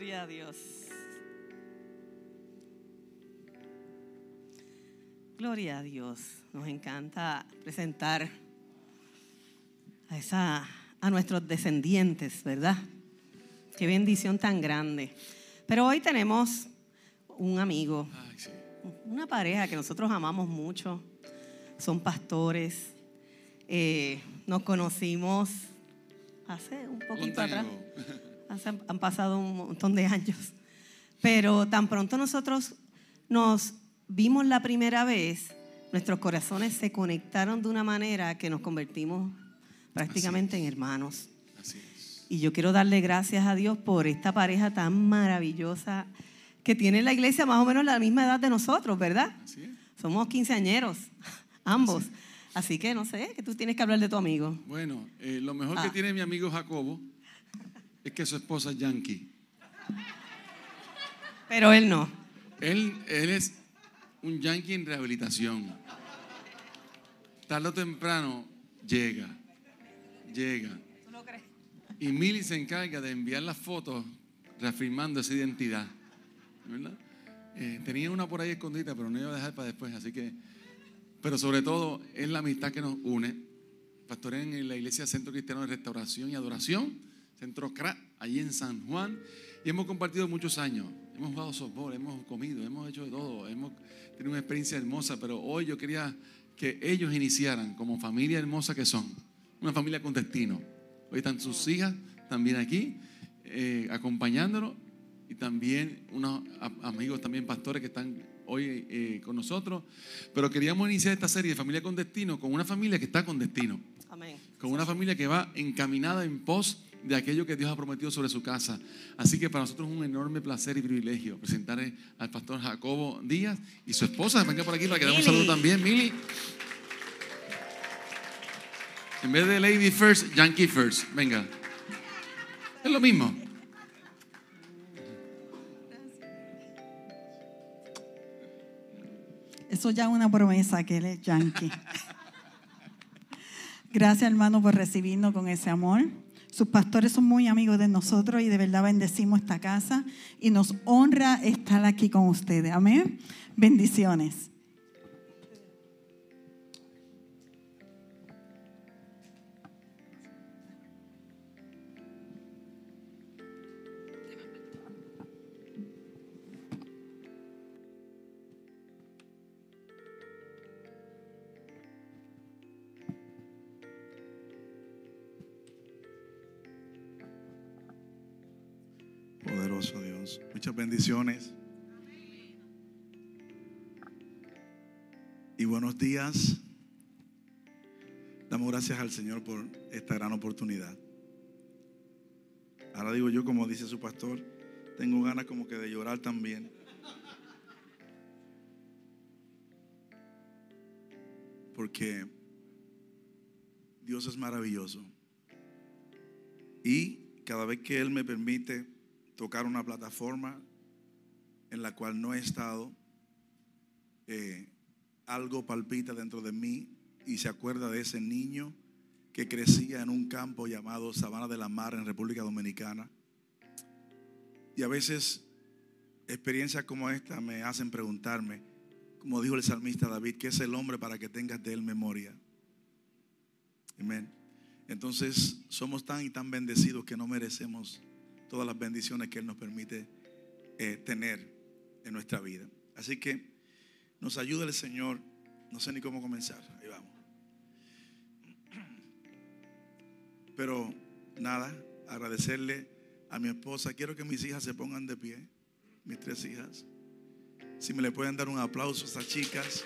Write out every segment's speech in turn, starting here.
Gloria a Dios. Gloria a Dios. Nos encanta presentar a, esa, a nuestros descendientes, ¿verdad? Qué bendición tan grande. Pero hoy tenemos un amigo, Ay, sí. una pareja que nosotros amamos mucho. Son pastores. Eh, nos conocimos hace un poquito Un atrás. han pasado un montón de años. Pero tan pronto nosotros nos vimos la primera vez, nuestros corazones se conectaron de una manera que nos convertimos prácticamente en hermanos. Así es. Y yo quiero darle gracias a Dios por esta pareja tan maravillosa que tiene la iglesia más o menos la misma edad de nosotros, ¿verdad? Así es. Somos quinceañeros, ambos. Así que no sé, que tú tienes que hablar de tu amigo. Bueno, eh, lo mejor Ah. que tiene mi amigo Jacobo es que su esposa es yankee. Pero él no. Él, él es un yankee en rehabilitación. Tarde o temprano llega, llega. ¿Tú lo crees? Y Milly se encarga de enviar las fotos reafirmando esa identidad. ¿verdad? Eh, tenía una por ahí escondida, pero no iba a dejar para después. Así que, pero sobre todo es la amistad que nos une. Pastoré en la iglesia Centro Cristiano de Restauración y Adoración, Centro CRA, allí en San Juan. Y hemos compartido muchos años. Hemos jugado softball, hemos comido, hemos hecho de todo. Hemos tenido una experiencia hermosa, pero hoy yo quería que ellos iniciaran como familia hermosa que son. Una familia con destino. Hoy están sus hijas también aquí, eh, acompañándonos, y también unos amigos, también pastores que están hoy eh, con nosotros. Pero queríamos iniciar esta serie de Familia con Destino con una familia que está con destino, Amén. con una familia que va encaminada en pos de aquello que Dios ha prometido sobre su casa. Así que para nosotros es un enorme placer y privilegio presentar al pastor Jacobo Díaz y su esposa. Venga por aquí para que demos un saludo también, Mili. En vez de Lady First, Yankee First. Venga. Es lo mismo. Eso ya es una promesa que él es yankee. Gracias, hermano, por recibirnos con ese amor. Sus pastores son muy amigos de nosotros y de verdad bendecimos esta casa y nos honra estar aquí con ustedes. Amén. Bendiciones. Y buenos días. Damos gracias al Señor por esta gran oportunidad. Ahora digo yo, como dice su pastor, tengo ganas como que de llorar también. Porque Dios es maravilloso. Y cada vez que Él me permite tocar una plataforma en la cual no he estado, eh, algo palpita dentro de mí y se acuerda de ese niño que crecía en un campo llamado Sabana de la Mar en República Dominicana. Y a veces experiencias como esta me hacen preguntarme, como dijo el salmista David, ¿qué es el hombre para que tengas de él memoria? Amén. Entonces somos tan y tan bendecidos que no merecemos todas las bendiciones que Él nos permite eh, tener en nuestra vida. Así que nos ayuda el Señor. No sé ni cómo comenzar. Ahí vamos. Pero nada, agradecerle a mi esposa. Quiero que mis hijas se pongan de pie. Mis tres hijas. Si me le pueden dar un aplauso a estas chicas.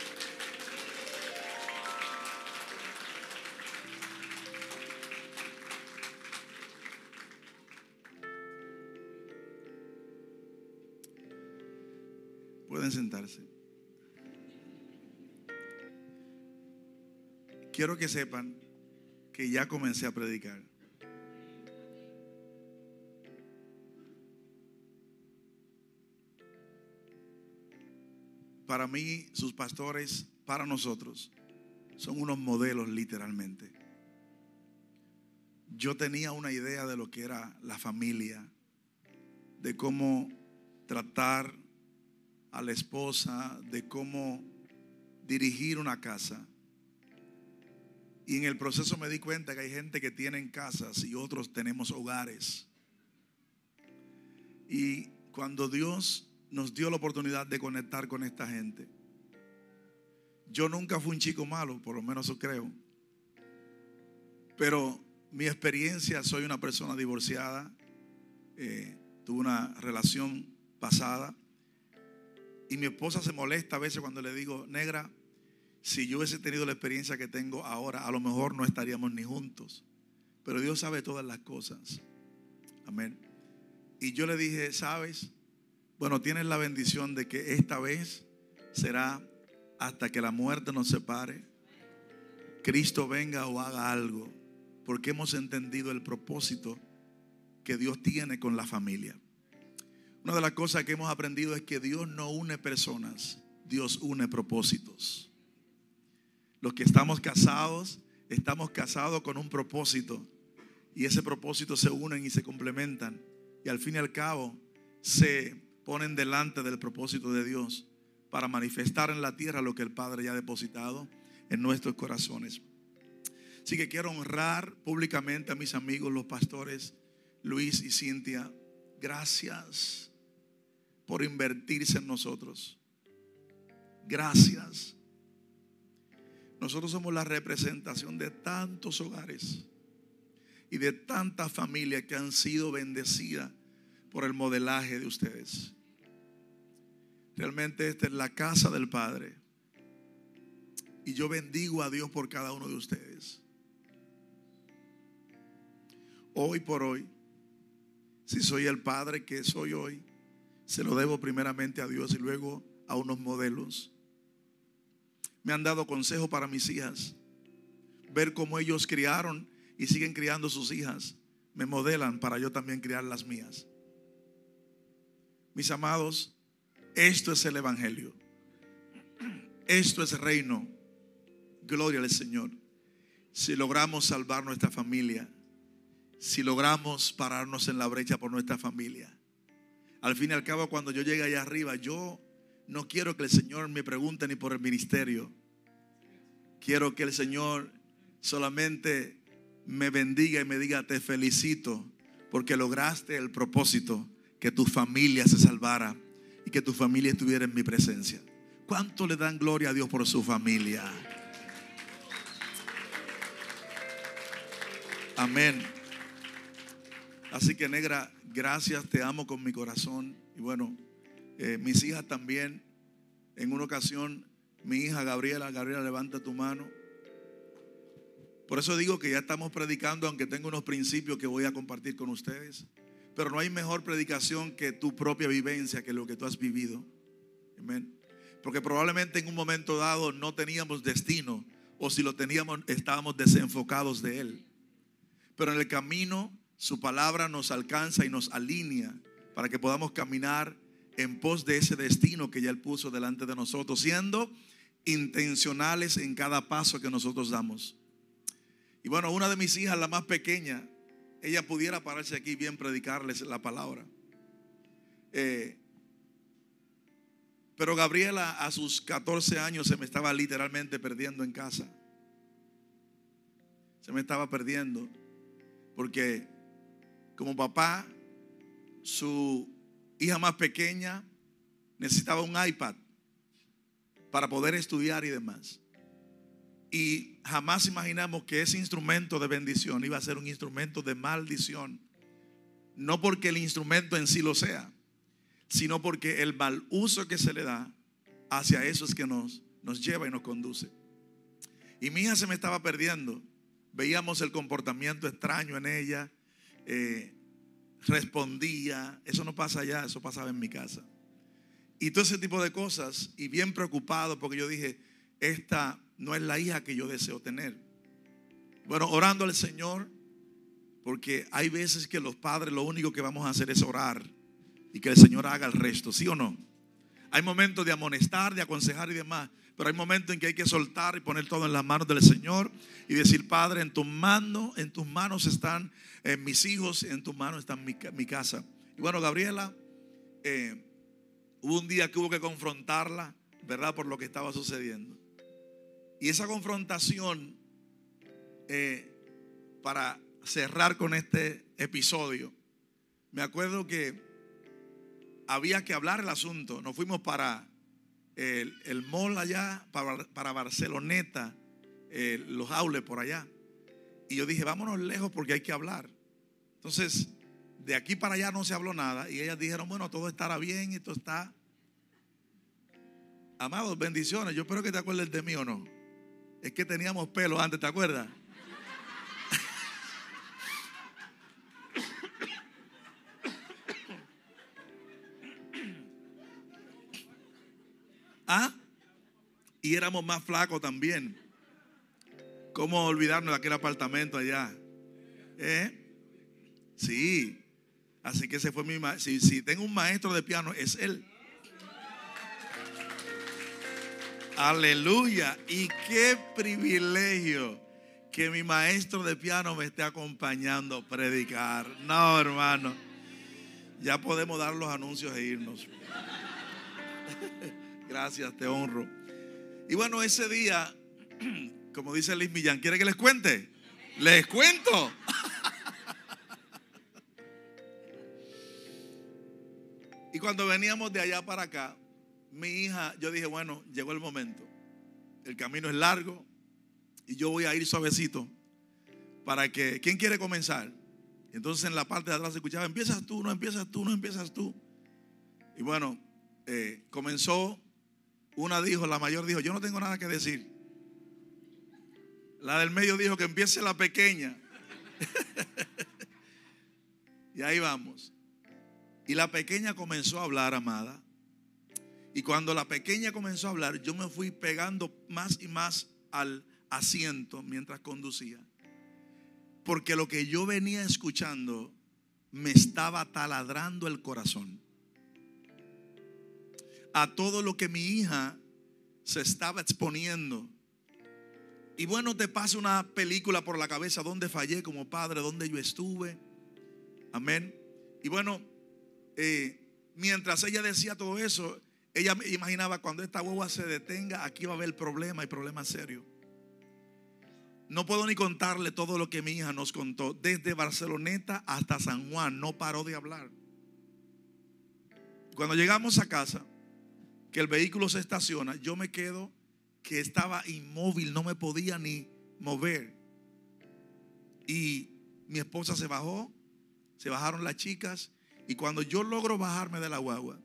Pueden sentarse. Quiero que sepan que ya comencé a predicar. Para mí, sus pastores, para nosotros, son unos modelos literalmente. Yo tenía una idea de lo que era la familia, de cómo tratar a la esposa, de cómo dirigir una casa. Y en el proceso me di cuenta que hay gente que tiene casas y otros tenemos hogares. Y cuando Dios nos dio la oportunidad de conectar con esta gente, yo nunca fui un chico malo, por lo menos eso creo. Pero mi experiencia, soy una persona divorciada, eh, tuve una relación pasada y mi esposa se molesta a veces cuando le digo, negra, si yo hubiese tenido la experiencia que tengo ahora, a lo mejor no estaríamos ni juntos. Pero Dios sabe todas las cosas. Amén. Y yo le dije, ¿sabes? Bueno, tienes la bendición de que esta vez será hasta que la muerte nos separe. Cristo venga o haga algo. Porque hemos entendido el propósito que Dios tiene con la familia. Una de las cosas que hemos aprendido es que Dios no une personas, Dios une propósitos. Los que estamos casados, estamos casados con un propósito y ese propósito se unen y se complementan y al fin y al cabo se ponen delante del propósito de Dios para manifestar en la tierra lo que el Padre ya ha depositado en nuestros corazones. Así que quiero honrar públicamente a mis amigos, los pastores Luis y Cintia. Gracias por invertirse en nosotros. Gracias. Nosotros somos la representación de tantos hogares y de tantas familias que han sido bendecidas por el modelaje de ustedes. Realmente esta es la casa del Padre. Y yo bendigo a Dios por cada uno de ustedes. Hoy por hoy, si soy el Padre que soy hoy, se lo debo primeramente a Dios y luego a unos modelos. Me han dado consejo para mis hijas. Ver cómo ellos criaron y siguen criando sus hijas. Me modelan para yo también criar las mías. Mis amados, esto es el Evangelio. Esto es reino. Gloria al Señor. Si logramos salvar nuestra familia, si logramos pararnos en la brecha por nuestra familia, al fin y al cabo, cuando yo llegue allá arriba, yo no quiero que el Señor me pregunte ni por el ministerio. Quiero que el Señor solamente me bendiga y me diga, te felicito porque lograste el propósito que tu familia se salvara y que tu familia estuviera en mi presencia. ¿Cuánto le dan gloria a Dios por su familia? Amén. Así que negra, gracias, te amo con mi corazón. Y bueno, eh, mis hijas también. En una ocasión, mi hija Gabriela, Gabriela, levanta tu mano. Por eso digo que ya estamos predicando, aunque tengo unos principios que voy a compartir con ustedes. Pero no hay mejor predicación que tu propia vivencia, que lo que tú has vivido. Amén. Porque probablemente en un momento dado no teníamos destino, o si lo teníamos, estábamos desenfocados de él. Pero en el camino su palabra nos alcanza y nos alinea para que podamos caminar en pos de ese destino que ya Él puso delante de nosotros, siendo intencionales en cada paso que nosotros damos. Y bueno, una de mis hijas, la más pequeña, ella pudiera pararse aquí bien predicarles la palabra. Eh, pero Gabriela a sus 14 años se me estaba literalmente perdiendo en casa. Se me estaba perdiendo porque como papá, su hija más pequeña necesitaba un iPad para poder estudiar y demás. Y jamás imaginamos que ese instrumento de bendición iba a ser un instrumento de maldición. No porque el instrumento en sí lo sea, sino porque el mal uso que se le da hacia eso es que nos, nos lleva y nos conduce. Y mi hija se me estaba perdiendo. Veíamos el comportamiento extraño en ella eh, respondía. Eso no pasa allá, eso pasaba en mi casa. Y todo ese tipo de cosas. Y bien preocupado porque yo dije, esta no es la hija que yo deseo tener. Bueno, orando al Señor, porque hay veces que los padres lo único que vamos a hacer es orar y que el Señor haga el resto, ¿sí o no? Hay momentos de amonestar, de aconsejar y demás, pero hay momentos en que hay que soltar y poner todo en las manos del Señor y decir, Padre, en tus manos, en tus manos están mis hijos, en tus manos está mi, mi casa. Y bueno, Gabriela eh, hubo un día que hubo que confrontarla, ¿verdad? Por lo que estaba sucediendo. Y esa confrontación, eh, para cerrar con este episodio, me acuerdo que había que hablar el asunto. Nos fuimos para el, el mall allá, para, para Barceloneta, eh, los aules por allá. Y yo dije, vámonos lejos porque hay que hablar. Entonces, de aquí para allá no se habló nada. Y ellas dijeron, bueno, todo estará bien, esto está. Amados, bendiciones. Yo espero que te acuerdes de mí o no. Es que teníamos pelo antes, ¿te acuerdas? ¿Ah? Y éramos más flacos también. ¿Cómo olvidarnos de aquel apartamento allá? ¿Eh? Sí. Así que ese fue mi maestro. Si, si tengo un maestro de piano, es él. Aleluya. Y qué privilegio que mi maestro de piano me esté acompañando a predicar. No, hermano. Ya podemos dar los anuncios e irnos. Gracias, te honro. Y bueno, ese día, como dice Liz Millán, ¿quiere que les cuente? Les cuento. Y cuando veníamos de allá para acá, mi hija, yo dije, bueno, llegó el momento. El camino es largo y yo voy a ir suavecito para que, ¿quién quiere comenzar? Entonces en la parte de atrás se escuchaba, empiezas tú, no empiezas tú, no empiezas tú. Y bueno, eh, comenzó, una dijo, la mayor dijo, yo no tengo nada que decir. La del medio dijo que empiece la pequeña. y ahí vamos. Y la pequeña comenzó a hablar, amada. Y cuando la pequeña comenzó a hablar, yo me fui pegando más y más al asiento mientras conducía. Porque lo que yo venía escuchando me estaba taladrando el corazón. A todo lo que mi hija se estaba exponiendo. Y bueno, te pasa una película por la cabeza donde fallé como padre, donde yo estuve. Amén. Y bueno, eh, mientras ella decía todo eso, ella imaginaba cuando esta guagua se detenga, aquí va a haber problema y problema serio. No puedo ni contarle todo lo que mi hija nos contó. Desde Barceloneta hasta San Juan no paró de hablar. Cuando llegamos a casa, que el vehículo se estaciona, yo me quedo que estaba inmóvil, no me podía ni mover. Y mi esposa se bajó, se bajaron las chicas y cuando yo logro bajarme de la guagua,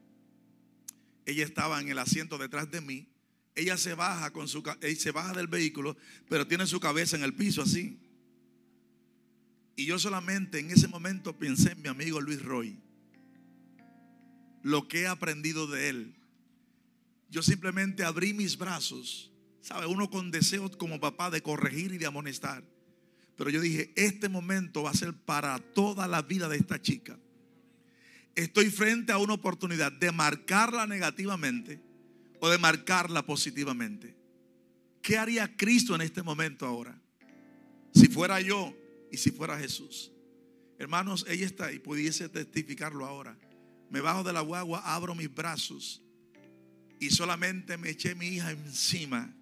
ella estaba en el asiento detrás de mí. Ella se baja con su se baja del vehículo, pero tiene su cabeza en el piso así. Y yo solamente en ese momento pensé en mi amigo Luis Roy. Lo que he aprendido de él. Yo simplemente abrí mis brazos, sabe, uno con deseos como papá de corregir y de amonestar. Pero yo dije, este momento va a ser para toda la vida de esta chica estoy frente a una oportunidad de marcarla negativamente o de marcarla positivamente. ¿Qué haría Cristo en este momento ahora? Si fuera yo y si fuera Jesús. Hermanos, ella está y pudiese testificarlo ahora. Me bajo de la guagua, abro mis brazos y solamente me eché mi hija encima.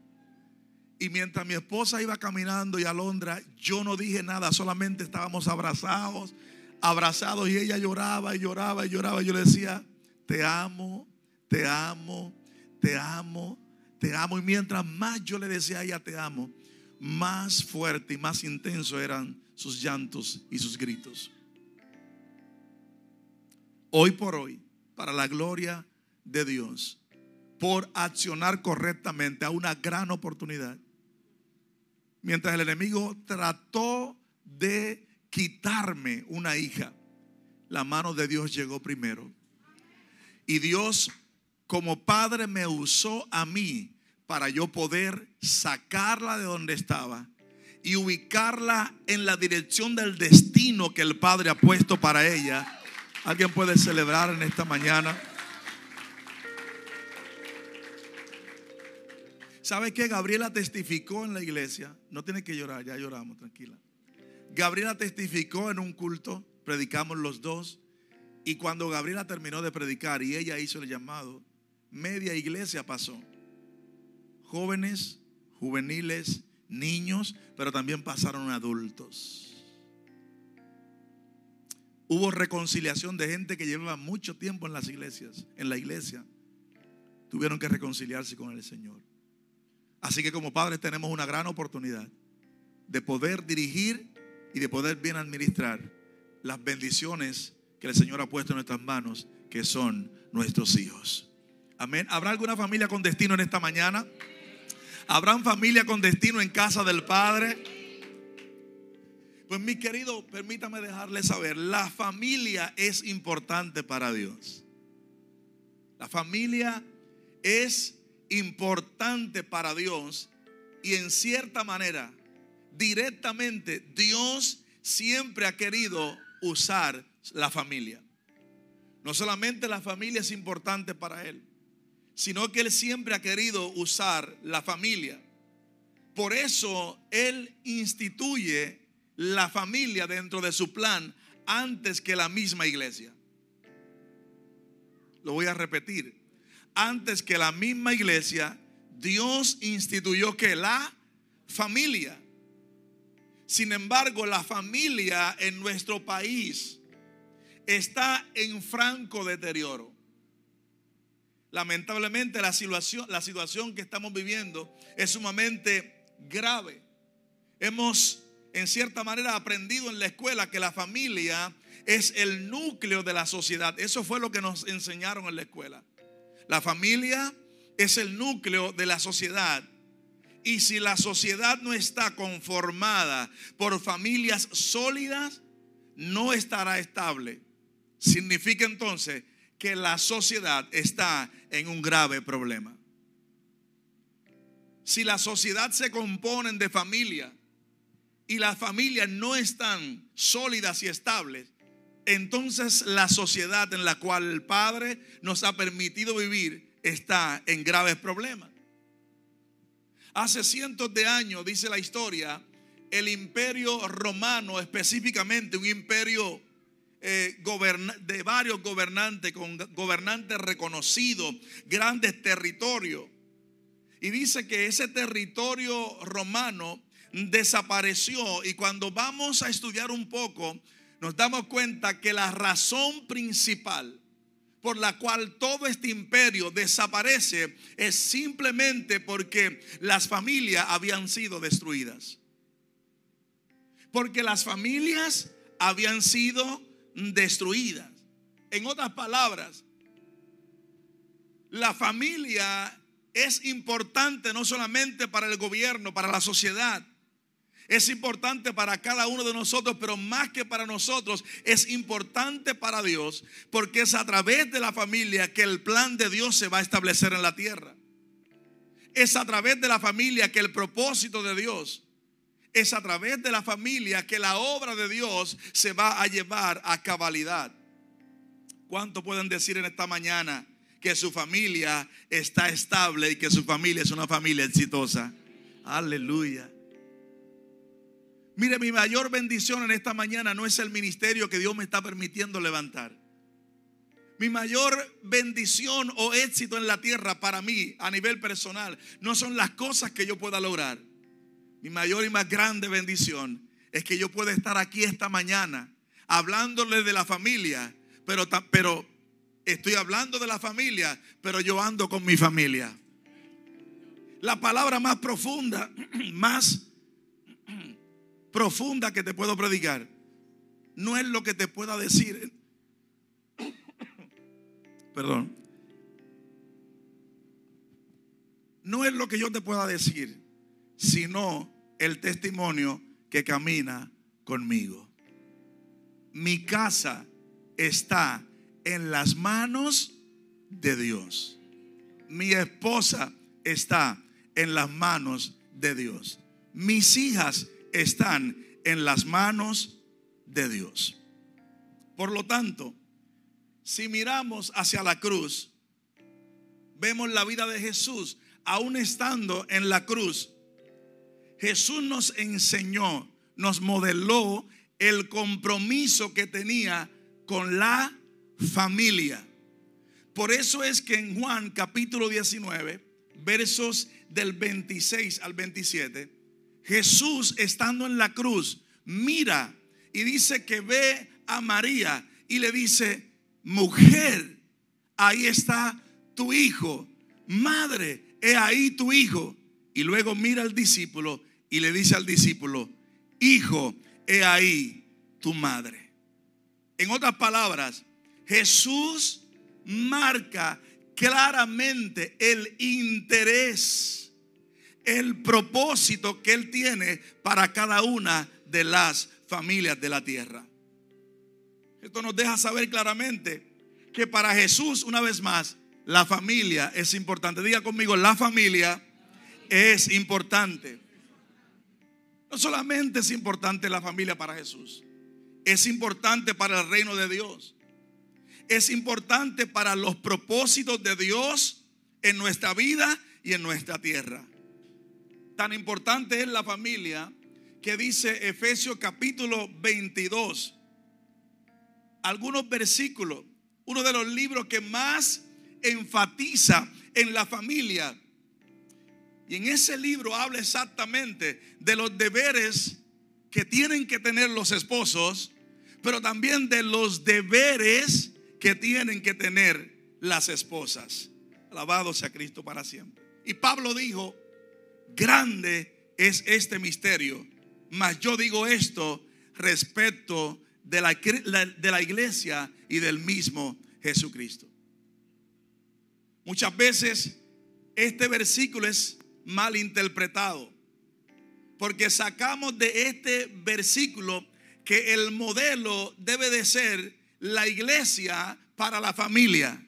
Y mientras mi esposa iba caminando y a Londra, yo no dije nada, solamente estábamos abrazados, abrazados y ella lloraba y lloraba y lloraba. Yo le decía, te amo, te amo, te amo, te amo. Y mientras más yo le decía a ella, te amo, más fuerte y más intenso eran sus llantos y sus gritos. Hoy por hoy, para la gloria de Dios, por accionar correctamente a una gran oportunidad. Mientras el enemigo trató de quitarme una hija, la mano de Dios llegó primero. Y Dios como padre me usó a mí para yo poder sacarla de donde estaba y ubicarla en la dirección del destino que el Padre ha puesto para ella. ¿Alguien puede celebrar en esta mañana? ¿Sabe qué? Gabriela testificó en la iglesia. No tiene que llorar, ya lloramos, tranquila. Gabriela testificó en un culto, predicamos los dos, Y cuando Gabriela terminó de predicar y ella hizo el llamado, media iglesia pasó. Jóvenes, juveniles, niños, pero también pasaron adultos. Hubo reconciliación de gente que llevaba mucho tiempo en las iglesias, en la iglesia. Tuvieron que reconciliarse con el Señor. Así que como padres tenemos una gran oportunidad de poder dirigir y de poder bien administrar las bendiciones que el Señor ha puesto en nuestras manos, que son nuestros hijos. Amén. ¿Habrá alguna familia con destino en esta mañana? ¿Habrán familia con destino en casa del Padre? Pues mi querido, permítame dejarle saber, la familia es importante para Dios. La familia es importante para Dios y en cierta manera, directamente, Dios siempre ha querido usar la familia. No solamente la familia es importante para Él, sino que Él siempre ha querido usar la familia. Por eso Él instituye la familia dentro de su plan antes que la misma iglesia. Lo voy a repetir. Antes que la misma iglesia, Dios instituyó que la familia. Sin embargo, la familia en nuestro país está en franco deterioro. Lamentablemente la situación, la situación que estamos viviendo es sumamente grave. Hemos en cierta manera aprendido en la escuela que la familia es el núcleo de la sociedad. Eso fue lo que nos enseñaron en la escuela. La familia es el núcleo de la sociedad. Y si la sociedad no está conformada por familias sólidas, no estará estable. Significa entonces que la sociedad está en un grave problema. Si la sociedad se compone de familia y las familias no están sólidas y estables, entonces la sociedad en la cual el Padre nos ha permitido vivir está en graves problemas. Hace cientos de años, dice la historia, el imperio romano, específicamente un imperio eh, de varios gobernantes, con gobernantes reconocidos, grandes territorios. Y dice que ese territorio romano desapareció y cuando vamos a estudiar un poco, nos damos cuenta que la razón principal por la cual todo este imperio desaparece es simplemente porque las familias habían sido destruidas. Porque las familias habían sido destruidas. En otras palabras, la familia es importante no solamente para el gobierno, para la sociedad, es importante para cada uno de nosotros, pero más que para nosotros, es importante para Dios, porque es a través de la familia que el plan de Dios se va a establecer en la tierra. Es a través de la familia que el propósito de Dios, es a través de la familia que la obra de Dios se va a llevar a cabalidad. ¿Cuánto pueden decir en esta mañana que su familia está estable y que su familia es una familia exitosa? Aleluya. Mire, mi mayor bendición en esta mañana no es el ministerio que Dios me está permitiendo levantar. Mi mayor bendición o éxito en la tierra para mí a nivel personal no son las cosas que yo pueda lograr. Mi mayor y más grande bendición es que yo pueda estar aquí esta mañana hablándole de la familia, pero, pero estoy hablando de la familia, pero yo ando con mi familia. La palabra más profunda, más profunda que te puedo predicar no es lo que te pueda decir. Perdón. No es lo que yo te pueda decir, sino el testimonio que camina conmigo. Mi casa está en las manos de Dios. Mi esposa está en las manos de Dios. Mis hijas están en las manos de Dios. Por lo tanto, si miramos hacia la cruz, vemos la vida de Jesús, aún estando en la cruz. Jesús nos enseñó, nos modeló el compromiso que tenía con la familia. Por eso es que en Juan capítulo 19, versos del 26 al 27, Jesús estando en la cruz, mira y dice que ve a María y le dice, mujer, ahí está tu hijo, madre, he ahí tu hijo. Y luego mira al discípulo y le dice al discípulo, hijo, he ahí tu madre. En otras palabras, Jesús marca claramente el interés, el propósito que Él tiene para cada una de las familias de la tierra. Esto nos deja saber claramente que para Jesús, una vez más, la familia es importante. Diga conmigo, la familia es importante. No solamente es importante la familia para Jesús, es importante para el reino de Dios. Es importante para los propósitos de Dios en nuestra vida y en nuestra tierra. Tan importante es la familia que dice Efesios capítulo 22. Algunos versículos, uno de los libros que más enfatiza en la familia. Y en ese libro habla exactamente de los deberes que tienen que tener los esposos, pero también de los deberes que tienen que tener las esposas. Alabado sea Cristo para siempre. Y Pablo dijo, grande es este misterio, mas yo digo esto respecto de la, de la iglesia y del mismo Jesucristo. Muchas veces este versículo es mal interpretado, porque sacamos de este versículo que el modelo debe de ser la iglesia para la familia.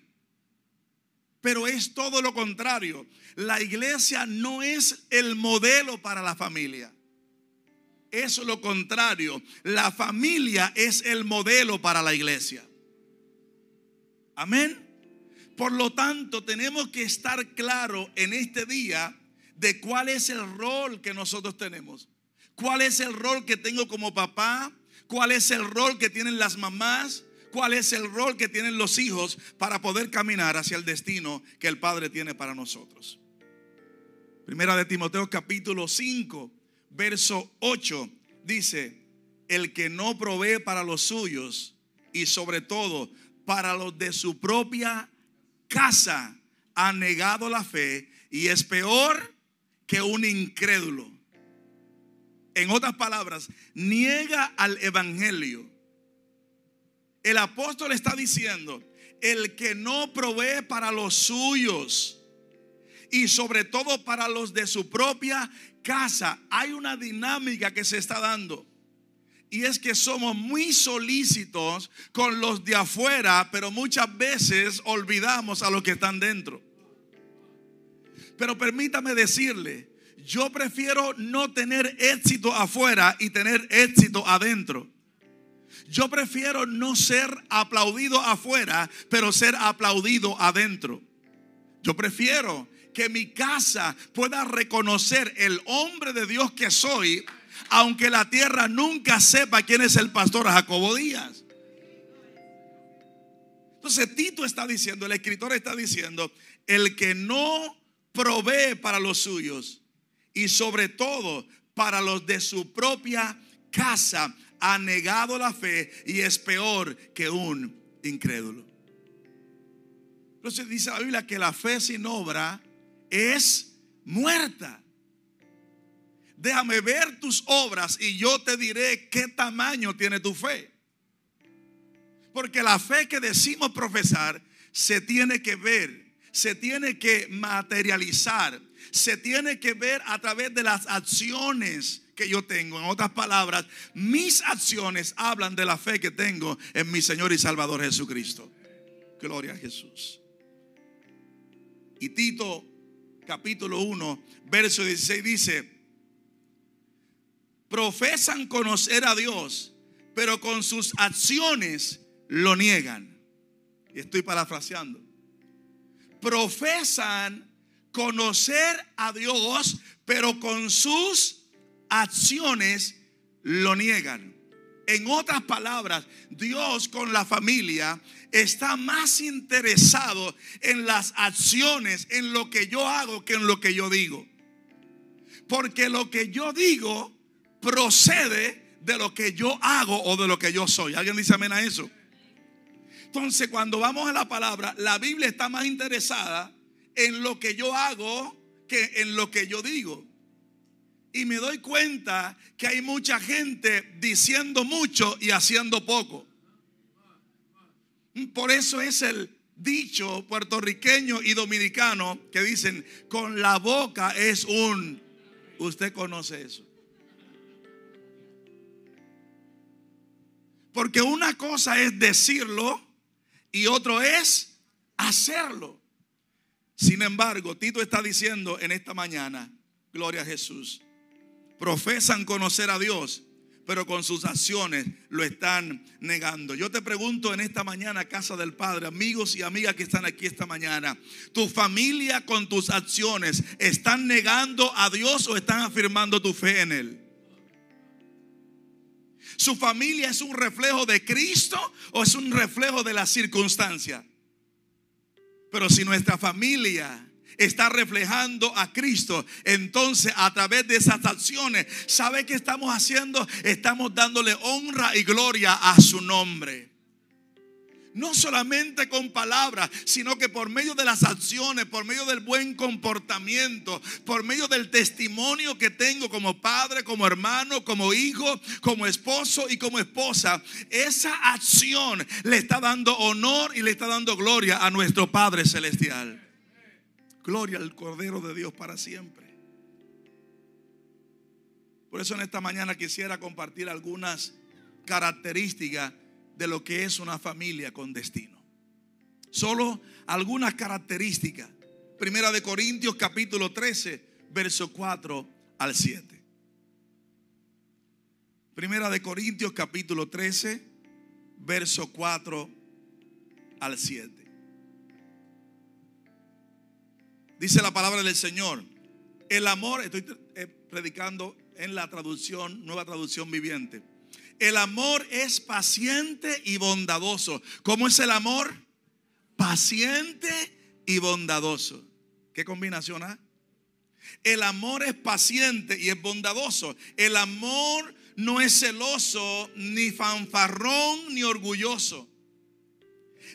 Pero es todo lo contrario. La iglesia no es el modelo para la familia. Es lo contrario. La familia es el modelo para la iglesia. Amén. Por lo tanto, tenemos que estar claro en este día de cuál es el rol que nosotros tenemos. ¿Cuál es el rol que tengo como papá? ¿Cuál es el rol que tienen las mamás? ¿Cuál es el rol que tienen los hijos para poder caminar hacia el destino que el Padre tiene para nosotros? Primera de Timoteo capítulo 5, verso 8 dice, el que no provee para los suyos y sobre todo para los de su propia casa ha negado la fe y es peor que un incrédulo. En otras palabras, niega al evangelio. El apóstol está diciendo, el que no provee para los suyos y sobre todo para los de su propia casa, hay una dinámica que se está dando. Y es que somos muy solícitos con los de afuera, pero muchas veces olvidamos a los que están dentro. Pero permítame decirle, yo prefiero no tener éxito afuera y tener éxito adentro. Yo prefiero no ser aplaudido afuera, pero ser aplaudido adentro. Yo prefiero que mi casa pueda reconocer el hombre de Dios que soy aunque la tierra nunca sepa quién es el pastor Jacobo Díaz. Entonces Tito está diciendo, el escritor está diciendo, el que no provee para los suyos y sobre todo para los de su propia casa ha negado la fe y es peor que un incrédulo. Entonces dice la Biblia que la fe sin obra es muerta déjame ver tus obras y yo te diré qué tamaño tiene tu fe. Porque la fe que decimos profesar se tiene que ver, se tiene que materializar, se tiene que ver a través de las acciones que yo tengo. En otras palabras, mis acciones hablan de la fe que tengo en mi Señor y Salvador Jesucristo. Gloria a Jesús. Y Tito capítulo 1, verso 16 dice, profesan conocer a Dios, pero con sus acciones lo niegan. Y estoy parafraseando. Profesan conocer a Dios, pero con sus acciones lo niegan. En otras palabras, Dios con la familia está más interesado en las acciones, en lo que yo hago, que en lo que yo digo. Porque lo que yo digo procede de lo que yo hago o de lo que yo soy. ¿Alguien dice amén a eso? Entonces, cuando vamos a la palabra, la Biblia está más interesada en lo que yo hago que en lo que yo digo. Y me doy cuenta que hay mucha gente diciendo mucho y haciendo poco. Por eso es el dicho puertorriqueño y dominicano que dicen, con la boca es un... Usted conoce eso. Porque una cosa es decirlo y otro es hacerlo. Sin embargo, Tito está diciendo en esta mañana, gloria a Jesús, profesan conocer a Dios, pero con sus acciones lo están negando. Yo te pregunto en esta mañana, casa del Padre, amigos y amigas que están aquí esta mañana, ¿tu familia con tus acciones están negando a Dios o están afirmando tu fe en Él? ¿Su familia es un reflejo de Cristo o es un reflejo de la circunstancia? Pero si nuestra familia está reflejando a Cristo, entonces a través de esas acciones, ¿sabe qué estamos haciendo? Estamos dándole honra y gloria a su nombre. No solamente con palabras, sino que por medio de las acciones, por medio del buen comportamiento, por medio del testimonio que tengo como padre, como hermano, como hijo, como esposo y como esposa, esa acción le está dando honor y le está dando gloria a nuestro Padre Celestial. Gloria al Cordero de Dios para siempre. Por eso en esta mañana quisiera compartir algunas características de lo que es una familia con destino. Solo algunas características. Primera de Corintios capítulo 13, verso 4 al 7. Primera de Corintios capítulo 13, verso 4 al 7. Dice la palabra del Señor. El amor, estoy eh, predicando en la traducción, nueva traducción viviente. El amor es paciente y bondadoso. ¿Cómo es el amor? Paciente y bondadoso. ¿Qué combinación hay? El amor es paciente y es bondadoso. El amor no es celoso, ni fanfarrón, ni orgulloso,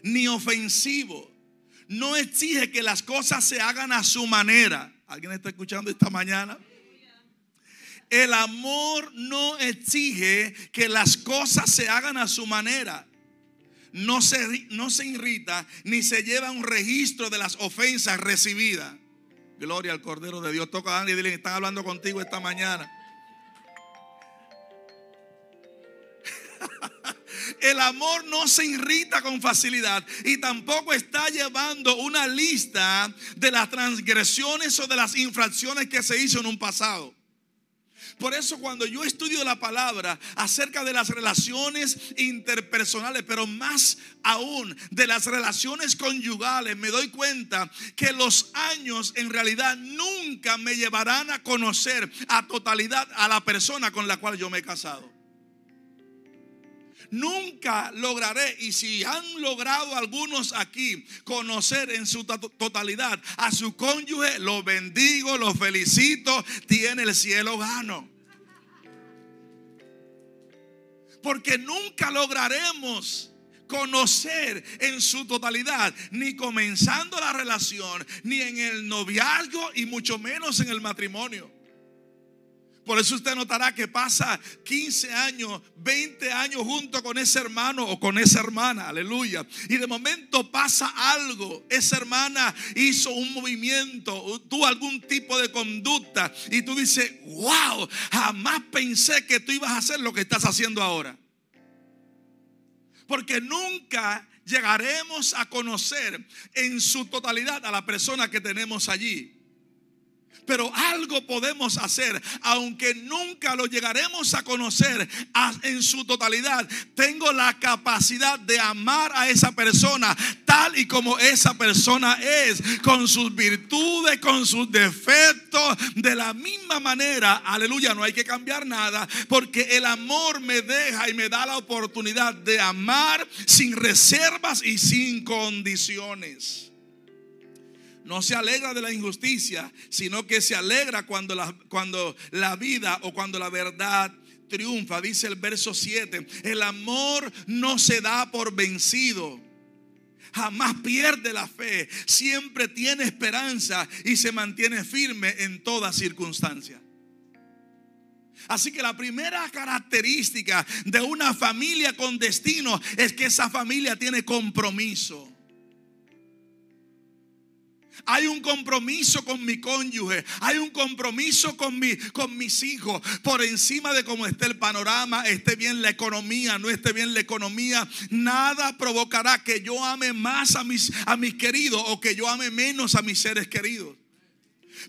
ni ofensivo. No exige que las cosas se hagan a su manera. ¿Alguien está escuchando esta mañana? El amor no exige que las cosas se hagan a su manera. No se, no se irrita ni se lleva un registro de las ofensas recibidas. Gloria al Cordero de Dios. Toca a Dani y dile, están hablando contigo esta mañana. El amor no se irrita con facilidad y tampoco está llevando una lista de las transgresiones o de las infracciones que se hizo en un pasado. Por eso cuando yo estudio la palabra acerca de las relaciones interpersonales, pero más aún de las relaciones conyugales, me doy cuenta que los años en realidad nunca me llevarán a conocer a totalidad a la persona con la cual yo me he casado. Nunca lograré, y si han logrado algunos aquí conocer en su totalidad a su cónyuge, lo bendigo, lo felicito, tiene el cielo gano. Porque nunca lograremos conocer en su totalidad, ni comenzando la relación, ni en el noviazgo y mucho menos en el matrimonio. Por eso usted notará que pasa 15 años, 20 años junto con ese hermano o con esa hermana, aleluya. Y de momento pasa algo, esa hermana hizo un movimiento, tuvo algún tipo de conducta y tú dices, wow, jamás pensé que tú ibas a hacer lo que estás haciendo ahora. Porque nunca llegaremos a conocer en su totalidad a la persona que tenemos allí. Pero algo podemos hacer, aunque nunca lo llegaremos a conocer en su totalidad. Tengo la capacidad de amar a esa persona tal y como esa persona es, con sus virtudes, con sus defectos, de la misma manera. Aleluya, no hay que cambiar nada, porque el amor me deja y me da la oportunidad de amar sin reservas y sin condiciones no se alegra de la injusticia, sino que se alegra cuando la, cuando la vida o cuando la verdad triunfa. Dice el verso 7, el amor no se da por vencido. Jamás pierde la fe, siempre tiene esperanza y se mantiene firme en toda circunstancia. Así que la primera característica de una familia con destino es que esa familia tiene compromiso. Hay un compromiso con mi cónyuge. Hay un compromiso con, mi, con mis hijos. Por encima de cómo esté el panorama, esté bien la economía, no esté bien la economía. Nada provocará que yo ame más a mis, a mis queridos o que yo ame menos a mis seres queridos.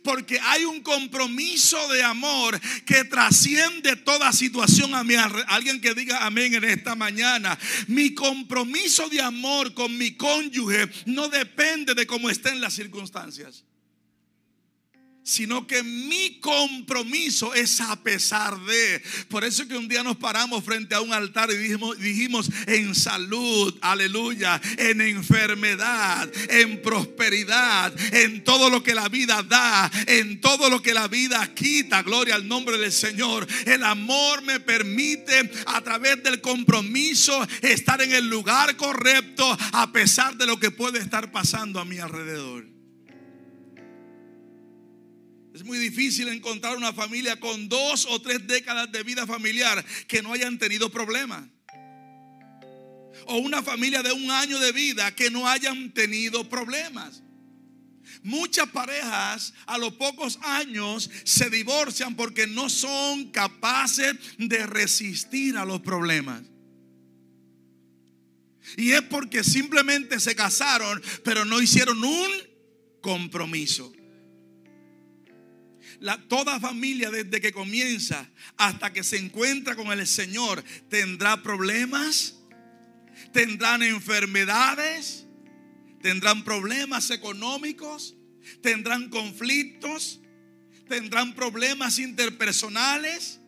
Porque hay un compromiso de amor que trasciende toda situación a mi Alguien que diga amén en esta mañana. Mi compromiso de amor con mi cónyuge no depende de cómo estén las circunstancias. Sino que mi compromiso es a pesar de. Por eso que un día nos paramos frente a un altar y dijimos, dijimos en salud, aleluya, en enfermedad, en prosperidad, en todo lo que la vida da, en todo lo que la vida quita. Gloria al nombre del Señor. El amor me permite a través del compromiso estar en el lugar correcto a pesar de lo que puede estar pasando a mi alrededor. Es muy difícil encontrar una familia con dos o tres décadas de vida familiar que no hayan tenido problemas. O una familia de un año de vida que no hayan tenido problemas. Muchas parejas a los pocos años se divorcian porque no son capaces de resistir a los problemas. Y es porque simplemente se casaron, pero no hicieron un compromiso. La, toda familia desde que comienza hasta que se encuentra con el Señor tendrá problemas, tendrán enfermedades, tendrán problemas económicos, tendrán conflictos, tendrán problemas interpersonales.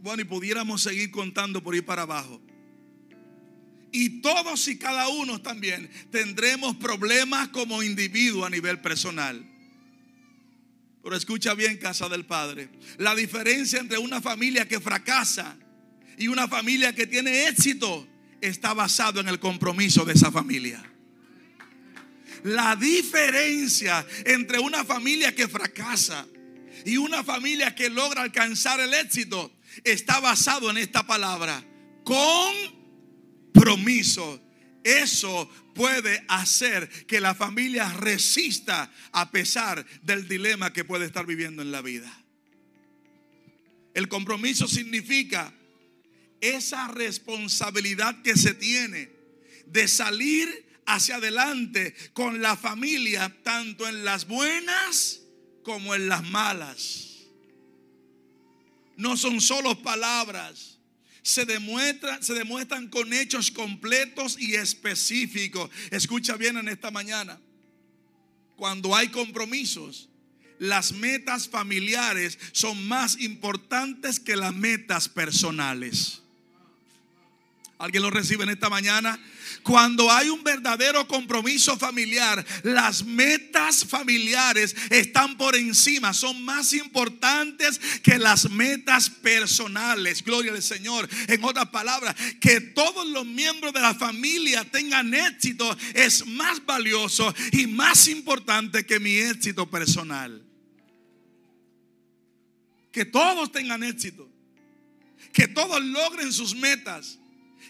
Bueno, y pudiéramos seguir contando por ir para abajo. Y todos y cada uno también tendremos problemas como individuo a nivel personal. Pero escucha bien, casa del Padre. La diferencia entre una familia que fracasa y una familia que tiene éxito está basado en el compromiso de esa familia. La diferencia entre una familia que fracasa y una familia que logra alcanzar el éxito está basado en esta palabra. Compromiso. Eso puede hacer que la familia resista a pesar del dilema que puede estar viviendo en la vida. El compromiso significa esa responsabilidad que se tiene de salir hacia adelante con la familia, tanto en las buenas como en las malas. No son solo palabras se demuestran, se demuestran con hechos completos y específicos. Escucha bien en esta mañana. Cuando hay compromisos, las metas familiares son más importantes que las metas personales. ¿Alguien lo recibe en esta mañana? Cuando hay un verdadero compromiso familiar, las metas familiares están por encima, son más importantes que las metas personales. Gloria al Señor. En otras palabras, que todos los miembros de la familia tengan éxito es más valioso y más importante que mi éxito personal. Que todos tengan éxito. Que todos logren sus metas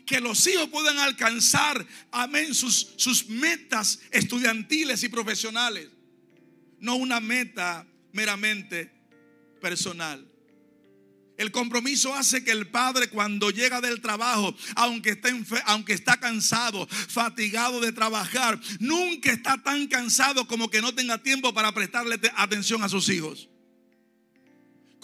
que los hijos puedan alcanzar, amén, sus, sus metas estudiantiles y profesionales. No una meta meramente personal. El compromiso hace que el padre cuando llega del trabajo, aunque esté aunque está cansado, fatigado de trabajar, nunca está tan cansado como que no tenga tiempo para prestarle te- atención a sus hijos.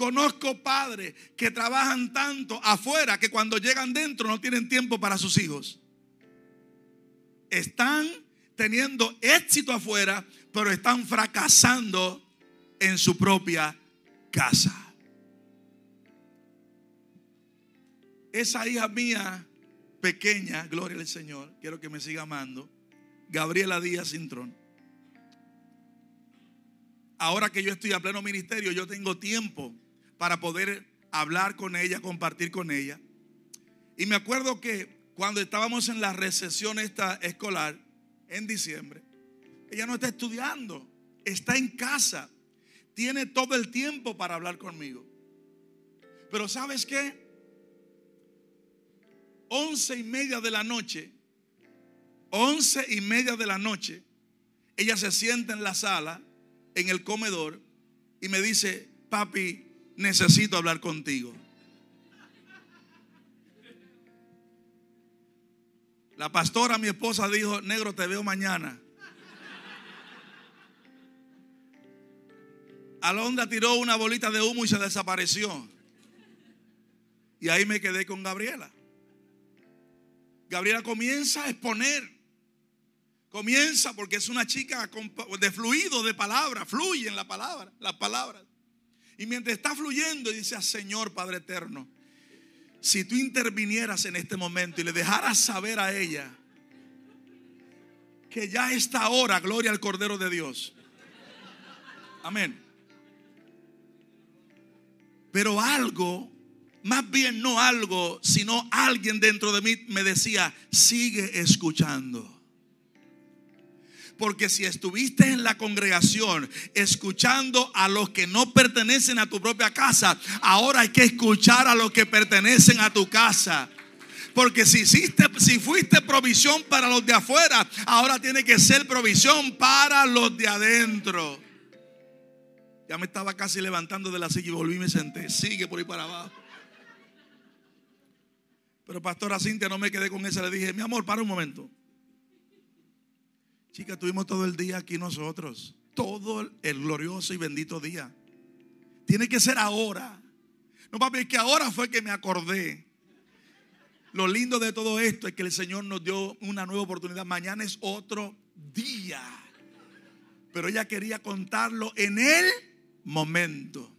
Conozco padres que trabajan tanto afuera que cuando llegan dentro no tienen tiempo para sus hijos. Están teniendo éxito afuera, pero están fracasando en su propia casa. Esa hija mía pequeña, gloria al Señor, quiero que me siga amando, Gabriela Díaz Cintrón. Ahora que yo estoy a pleno ministerio, yo tengo tiempo para poder hablar con ella, compartir con ella. Y me acuerdo que cuando estábamos en la recesión esta escolar, en diciembre, ella no está estudiando, está en casa, tiene todo el tiempo para hablar conmigo. Pero ¿sabes qué? Once y media de la noche, once y media de la noche, ella se sienta en la sala, en el comedor, y me dice, papi, necesito hablar contigo. La pastora, mi esposa, dijo, negro, te veo mañana. Alondra tiró una bolita de humo y se desapareció. Y ahí me quedé con Gabriela. Gabriela comienza a exponer. Comienza porque es una chica de fluido de palabra, fluye en la palabra, las palabras. Y mientras está fluyendo, dice, Señor Padre Eterno, si tú intervinieras en este momento y le dejaras saber a ella que ya está hora, gloria al Cordero de Dios. Amén. Pero algo, más bien no algo, sino alguien dentro de mí me decía, sigue escuchando. Porque si estuviste en la congregación escuchando a los que no pertenecen a tu propia casa, ahora hay que escuchar a los que pertenecen a tu casa. Porque si hiciste, si fuiste provisión para los de afuera, ahora tiene que ser provisión para los de adentro. Ya me estaba casi levantando de la silla y volví y me senté. Sigue por ahí para abajo. Pero pastora Cintia no me quedé con esa. Le dije, mi amor, para un momento. Chica, tuvimos todo el día aquí nosotros. Todo el glorioso y bendito día. Tiene que ser ahora. No, papi, es que ahora fue que me acordé. Lo lindo de todo esto es que el Señor nos dio una nueva oportunidad. Mañana es otro día. Pero ella quería contarlo en el momento.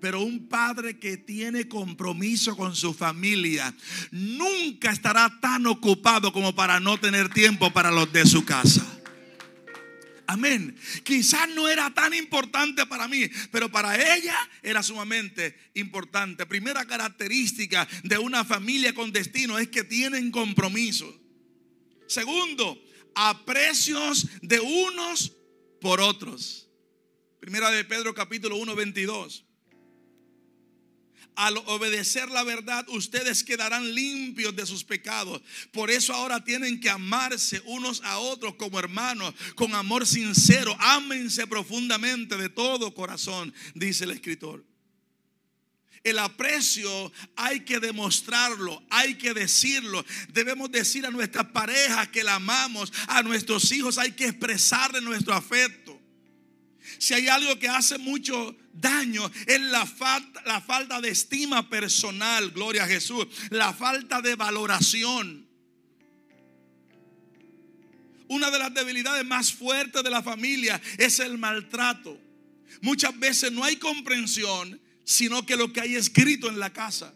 Pero un padre que tiene compromiso con su familia nunca estará tan ocupado como para no tener tiempo para los de su casa. Amén. Quizás no era tan importante para mí, pero para ella era sumamente importante. Primera característica de una familia con destino es que tienen compromiso. Segundo, aprecios de unos por otros. Primera de Pedro capítulo 1, 22. Al obedecer la verdad, ustedes quedarán limpios de sus pecados. Por eso ahora tienen que amarse unos a otros como hermanos, con amor sincero. Ámense profundamente de todo corazón, dice el escritor. El aprecio hay que demostrarlo, hay que decirlo. Debemos decir a nuestras parejas que la amamos, a nuestros hijos hay que expresarle nuestro afecto. Si hay algo que hace mucho daño es la falta, la falta de estima personal, gloria a Jesús, la falta de valoración. Una de las debilidades más fuertes de la familia es el maltrato. Muchas veces no hay comprensión, sino que lo que hay escrito en la casa.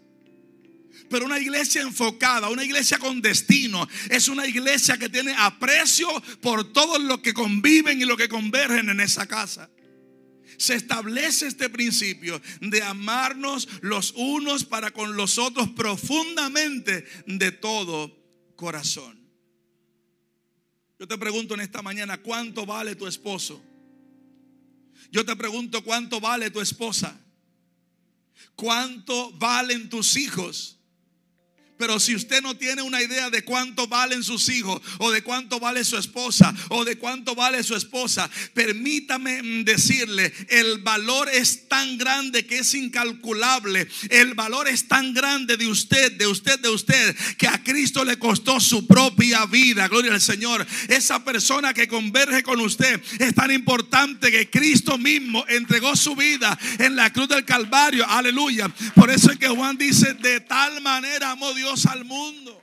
Pero una iglesia enfocada, una iglesia con destino, es una iglesia que tiene aprecio por todos los que conviven y los que convergen en esa casa. Se establece este principio de amarnos los unos para con los otros profundamente de todo corazón. Yo te pregunto en esta mañana, ¿cuánto vale tu esposo? Yo te pregunto, ¿cuánto vale tu esposa? ¿Cuánto valen tus hijos? Pero si usted no tiene una idea de cuánto valen sus hijos o de cuánto vale su esposa o de cuánto vale su esposa, permítame decirle, el valor es tan grande que es incalculable. El valor es tan grande de usted, de usted, de usted, que a Cristo le costó su propia vida. Gloria al Señor. Esa persona que converge con usted es tan importante que Cristo mismo entregó su vida en la cruz del Calvario. Aleluya. Por eso es que Juan dice, de tal manera amó Dios al mundo.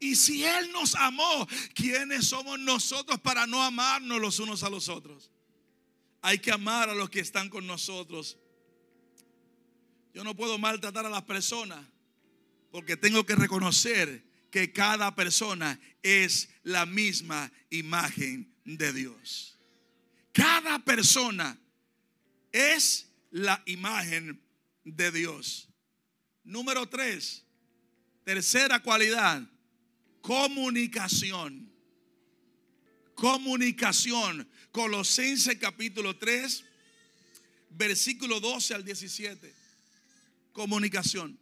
Y si Él nos amó, ¿quiénes somos nosotros para no amarnos los unos a los otros? Hay que amar a los que están con nosotros. Yo no puedo maltratar a las personas porque tengo que reconocer que cada persona es la misma imagen de Dios. Cada persona es la imagen de Dios. Número tres, tercera cualidad, comunicación. Comunicación. Colosenses capítulo 3, versículo 12 al 17. Comunicación.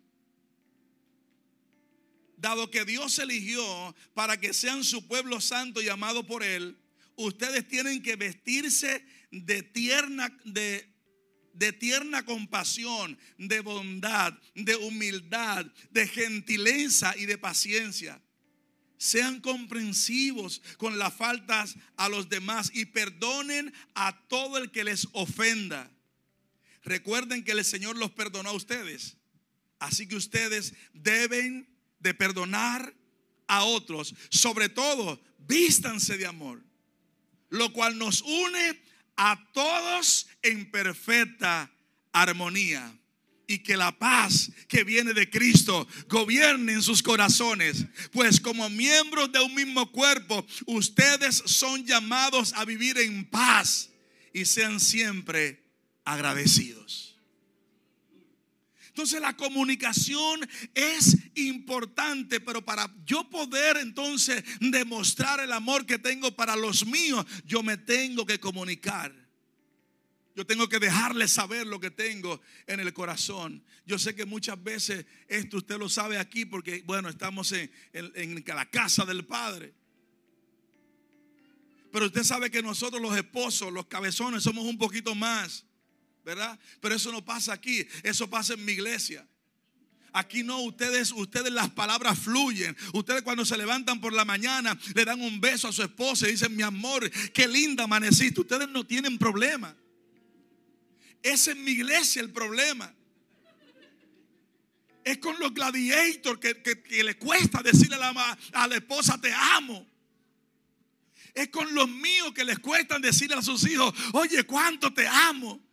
Dado que Dios eligió para que sean su pueblo santo y amado por Él, ustedes tienen que vestirse de tierna, de de tierna compasión, de bondad, de humildad, de gentileza y de paciencia. Sean comprensivos con las faltas a los demás y perdonen a todo el que les ofenda. Recuerden que el Señor los perdonó a ustedes. Así que ustedes deben de perdonar a otros. Sobre todo, vístanse de amor. Lo cual nos une a todos en perfecta armonía. Y que la paz que viene de Cristo gobierne en sus corazones. Pues como miembros de un mismo cuerpo, ustedes son llamados a vivir en paz y sean siempre agradecidos. Entonces la comunicación es importante, pero para yo poder entonces demostrar el amor que tengo para los míos, yo me tengo que comunicar. Yo tengo que dejarles saber lo que tengo en el corazón. Yo sé que muchas veces esto usted lo sabe aquí porque, bueno, estamos en, en la casa del Padre. Pero usted sabe que nosotros los esposos, los cabezones, somos un poquito más. Pero eso no pasa aquí, eso pasa en mi iglesia. Aquí no, ustedes, ustedes las palabras fluyen. Ustedes cuando se levantan por la mañana le dan un beso a su esposa y dicen, mi amor, qué linda amaneciste. Ustedes no tienen problema. Es en mi iglesia el problema. Es con los gladiators que, que, le cuesta decirle a la, a la esposa, te amo. Es con los míos que les cuesta decirle a sus hijos, oye, cuánto te amo.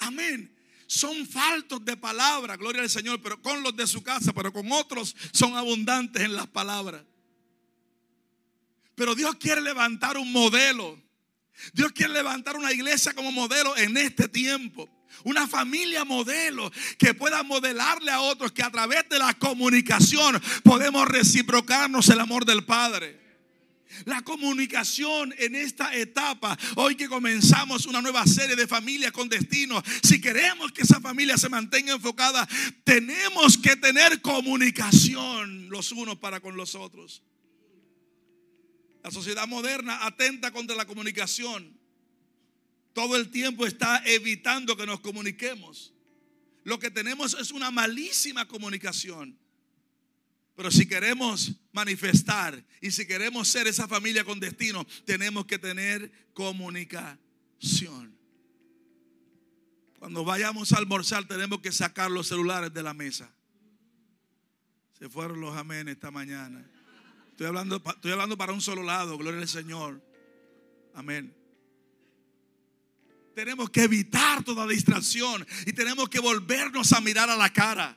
Amén. Son faltos de palabra, gloria al Señor, pero con los de su casa, pero con otros son abundantes en las palabras. Pero Dios quiere levantar un modelo. Dios quiere levantar una iglesia como modelo en este tiempo. Una familia modelo que pueda modelarle a otros que a través de la comunicación podemos reciprocarnos el amor del Padre. La comunicación en esta etapa, hoy que comenzamos una nueva serie de familias con destino, si queremos que esa familia se mantenga enfocada, tenemos que tener comunicación los unos para con los otros. La sociedad moderna atenta contra la comunicación. Todo el tiempo está evitando que nos comuniquemos. Lo que tenemos es una malísima comunicación. Pero si queremos manifestar y si queremos ser esa familia con destino, tenemos que tener comunicación. Cuando vayamos a almorzar tenemos que sacar los celulares de la mesa. Se fueron los amén esta mañana. Estoy hablando, estoy hablando para un solo lado, gloria al Señor. Amén. Tenemos que evitar toda distracción y tenemos que volvernos a mirar a la cara.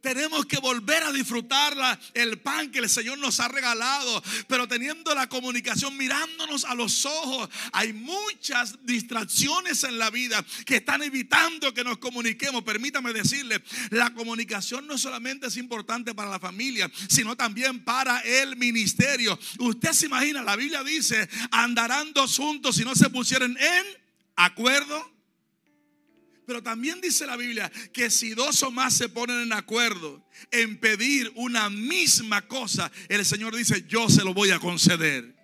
Tenemos que volver a disfrutar el pan que el Señor nos ha regalado, pero teniendo la comunicación, mirándonos a los ojos. Hay muchas distracciones en la vida que están evitando que nos comuniquemos. Permítame decirle, la comunicación no solamente es importante para la familia, sino también para el ministerio. Usted se imagina, la Biblia dice, andarán dos juntos si no se pusieran en acuerdo. Pero también dice la Biblia que si dos o más se ponen en acuerdo en pedir una misma cosa, el Señor dice, yo se lo voy a conceder.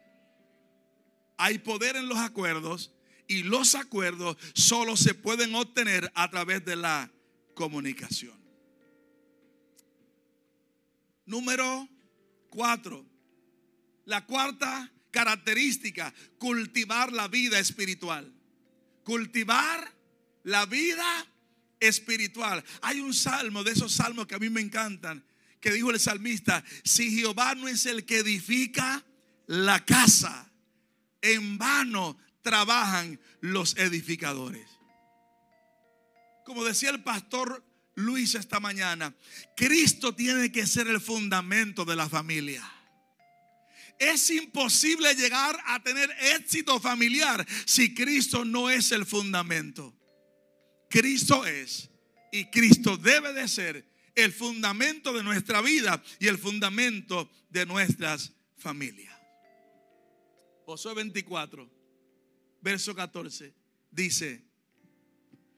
Hay poder en los acuerdos y los acuerdos solo se pueden obtener a través de la comunicación. Número cuatro. La cuarta característica, cultivar la vida espiritual. Cultivar la vida espiritual. Hay un salmo de esos salmos que a mí me encantan, que dijo el salmista, si Jehová no es el que edifica la casa, en vano trabajan los edificadores. Como decía el pastor Luis esta mañana, Cristo tiene que ser el fundamento de la familia. Es imposible llegar a tener éxito familiar si Cristo no es el fundamento. Cristo es y Cristo debe de ser el fundamento de nuestra vida y el fundamento de nuestras familias. Josué 24, verso 14, dice,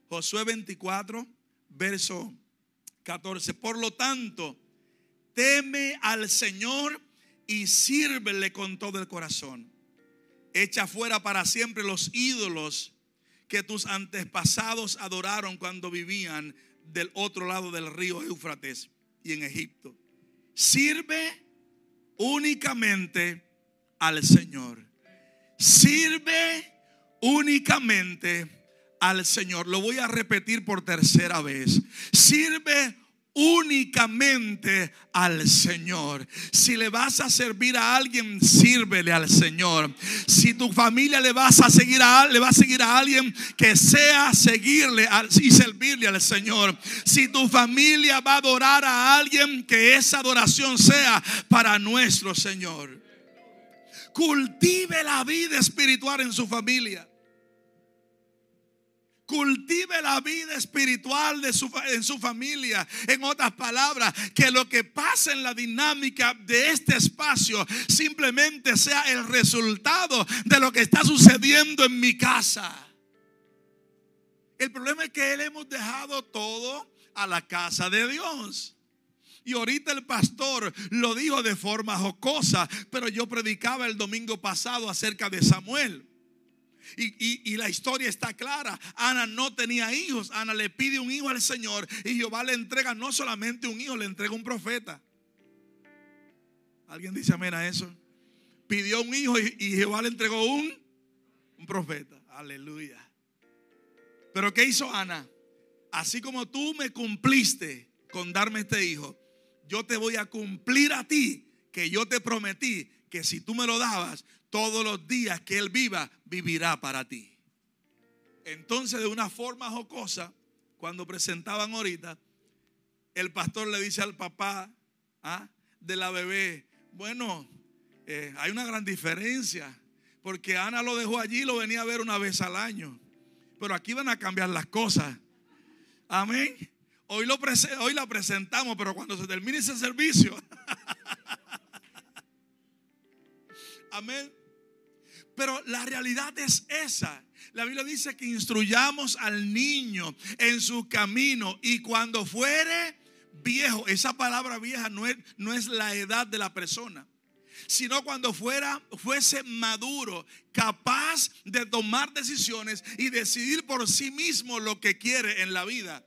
Josué 24, verso 14, por lo tanto, teme al Señor y sírvele con todo el corazón. Echa fuera para siempre los ídolos que tus antepasados adoraron cuando vivían del otro lado del río Éufrates y en Egipto. Sirve únicamente al Señor. Sirve únicamente al Señor. Lo voy a repetir por tercera vez. Sirve únicamente al Señor. Si le vas a servir a alguien, sírvele al Señor. Si tu familia le vas a seguir a le va a seguir a alguien que sea seguirle y servirle al Señor. Si tu familia va a adorar a alguien, que esa adoración sea para nuestro Señor. Cultive la vida espiritual en su familia. Cultive la vida espiritual de su, en su familia. En otras palabras, que lo que pasa en la dinámica de este espacio simplemente sea el resultado de lo que está sucediendo en mi casa. El problema es que él hemos dejado todo a la casa de Dios. Y ahorita el pastor lo dijo de forma jocosa, pero yo predicaba el domingo pasado acerca de Samuel. Y, la historia está clara. Ana no tenía hijos. Ana le pide un hijo al Señor y Jehová le entrega no solamente un hijo, le entrega un profeta. ¿Alguien dice amén a eso? Pidió un hijo y, y Jehová le entregó un, un profeta. Aleluya. Pero ¿qué hizo Ana? Así como tú me cumpliste con darme este hijo, yo te voy a cumplir a ti que yo te prometí que si tú me lo dabas, todos los días que Él viva, vivirá para ti. Entonces, de una forma jocosa, cuando presentaban ahorita, el pastor le dice al papá ¿ah? de la bebé, bueno, eh, hay una gran diferencia, porque Ana lo dejó allí y lo venía a ver una vez al año, pero aquí van a cambiar las cosas. Amén. Hoy, lo hoy la presentamos, pero cuando se termine ese servicio, amén. Pero la realidad es esa. La Biblia dice que instruyamos al niño en su camino y cuando fuere viejo, esa palabra vieja no es, no es la edad de la persona, sino cuando fuera, fuese maduro, capaz de tomar decisiones y decidir por sí mismo lo que quiere en la vida.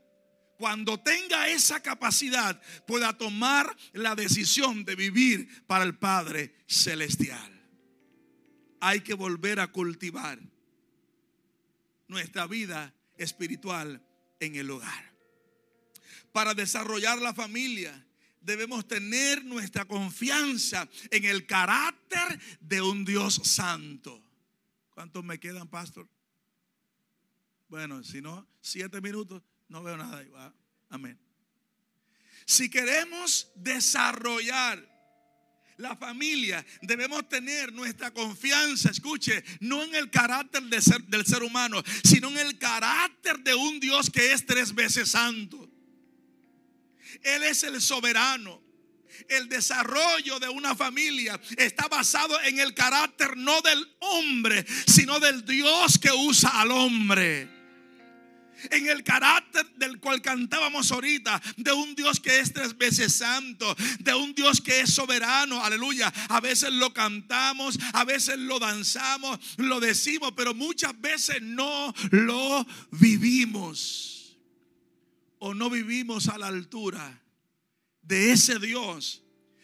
Cuando tenga esa capacidad, pueda tomar la decisión de vivir para el Padre Celestial hay que volver a cultivar nuestra vida espiritual en el hogar. Para desarrollar la familia debemos tener nuestra confianza en el carácter de un Dios santo. ¿Cuántos me quedan, pastor? Bueno, si no, siete minutos, no veo nada. Amén. Si queremos desarrollar la familia, debemos tener nuestra confianza, escuche, no en el carácter del ser humano, sino en el carácter de un Dios que es tres veces santo. Él es el soberano. El desarrollo de una familia está basado en el carácter no del hombre, sino del Dios que usa al hombre. En el carácter del cual cantábamos ahorita, de un Dios que es tres veces santo, de un Dios que es soberano, aleluya. A veces lo cantamos, a veces lo danzamos, lo decimos, pero muchas veces no lo vivimos o no vivimos a la altura de ese Dios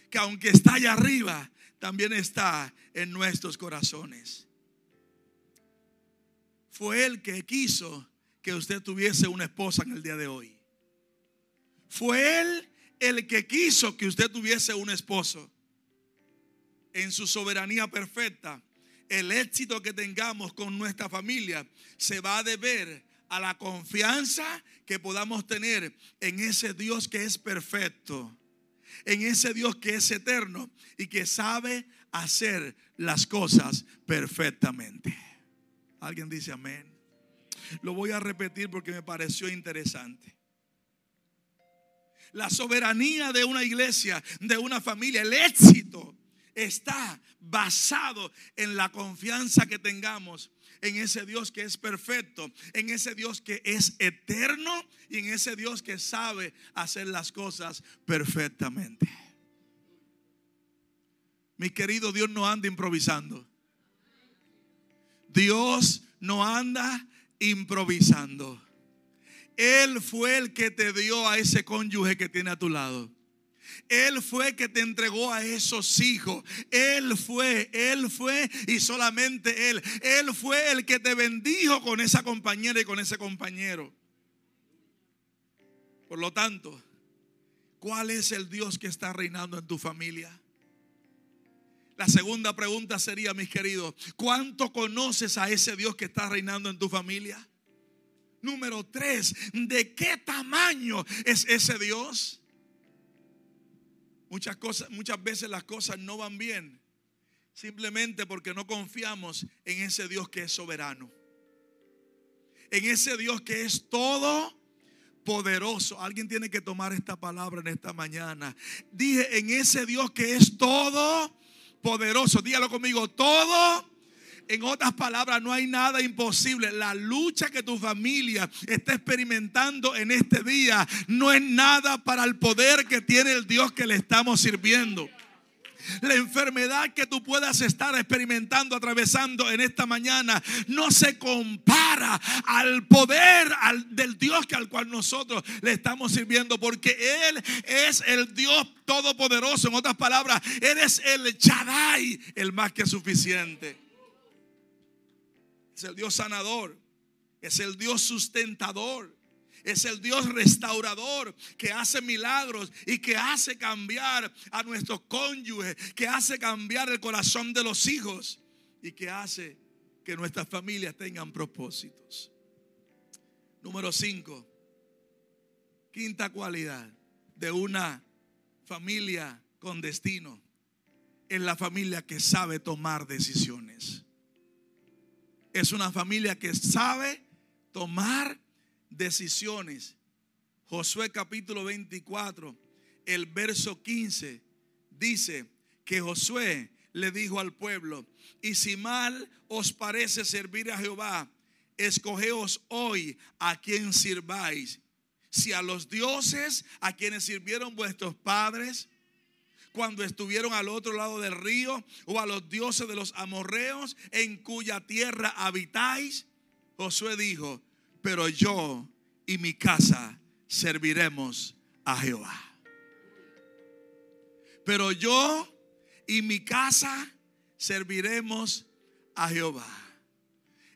que aunque está allá arriba, también está en nuestros corazones. Fue Él que quiso que usted tuviese una esposa en el día de hoy. Fue Él el que quiso que usted tuviese un esposo. En su soberanía perfecta, el éxito que tengamos con nuestra familia se va a deber a la confianza que podamos tener en ese Dios que es perfecto, en ese Dios que es eterno y que sabe hacer las cosas perfectamente. ¿Alguien dice amén? Lo voy a repetir porque me pareció interesante. La soberanía de una iglesia, de una familia, el éxito está basado en la confianza que tengamos en ese Dios que es perfecto, en ese Dios que es eterno y en ese Dios que sabe hacer las cosas perfectamente. Mi querido Dios no anda improvisando. Dios no anda improvisando. Él fue el que te dio a ese cónyuge que tiene a tu lado. Él fue el que te entregó a esos hijos. Él fue, Él fue y solamente Él. Él fue el que te bendijo con esa compañera y con ese compañero. Por lo tanto, ¿cuál es el Dios que está reinando en tu familia? La segunda pregunta sería, mis queridos, ¿cuánto conoces a ese Dios que está reinando en tu familia? Número tres, ¿de qué tamaño es ese Dios? Muchas cosas, muchas veces las cosas no van bien simplemente porque no confiamos en ese Dios que es soberano. En ese Dios que es todo poderoso. Alguien tiene que tomar esta palabra en esta mañana. Dije en ese Dios que es todo poderoso. Dígalo conmigo, todo. En otras palabras, no hay nada imposible. La lucha que tu familia está experimentando en este día no es nada para el poder que tiene el Dios que le estamos sirviendo. La enfermedad que tú puedas estar experimentando, atravesando en esta mañana, no se compara al poder del Dios que al cual nosotros le estamos sirviendo, porque Él es el Dios todopoderoso. En otras palabras, Él es el Chadai, el más que suficiente. Es el Dios sanador, es el Dios sustentador es el Dios restaurador que hace milagros y que hace cambiar a nuestros cónyuges, que hace cambiar el corazón de los hijos y que hace que nuestras familias tengan propósitos. Número 5. Quinta cualidad de una familia con destino. Es la familia que sabe tomar decisiones. Es una familia que sabe tomar decisiones. Josué capítulo 24, el verso 15, dice que Josué le dijo al pueblo, y si mal os parece servir a Jehová, escogeos hoy a quien sirváis, si a los dioses a quienes sirvieron vuestros padres cuando estuvieron al otro lado del río, o a los dioses de los amorreos en cuya tierra habitáis. Josué dijo, pero yo y mi casa serviremos a Jehová. Pero yo y mi casa serviremos a Jehová.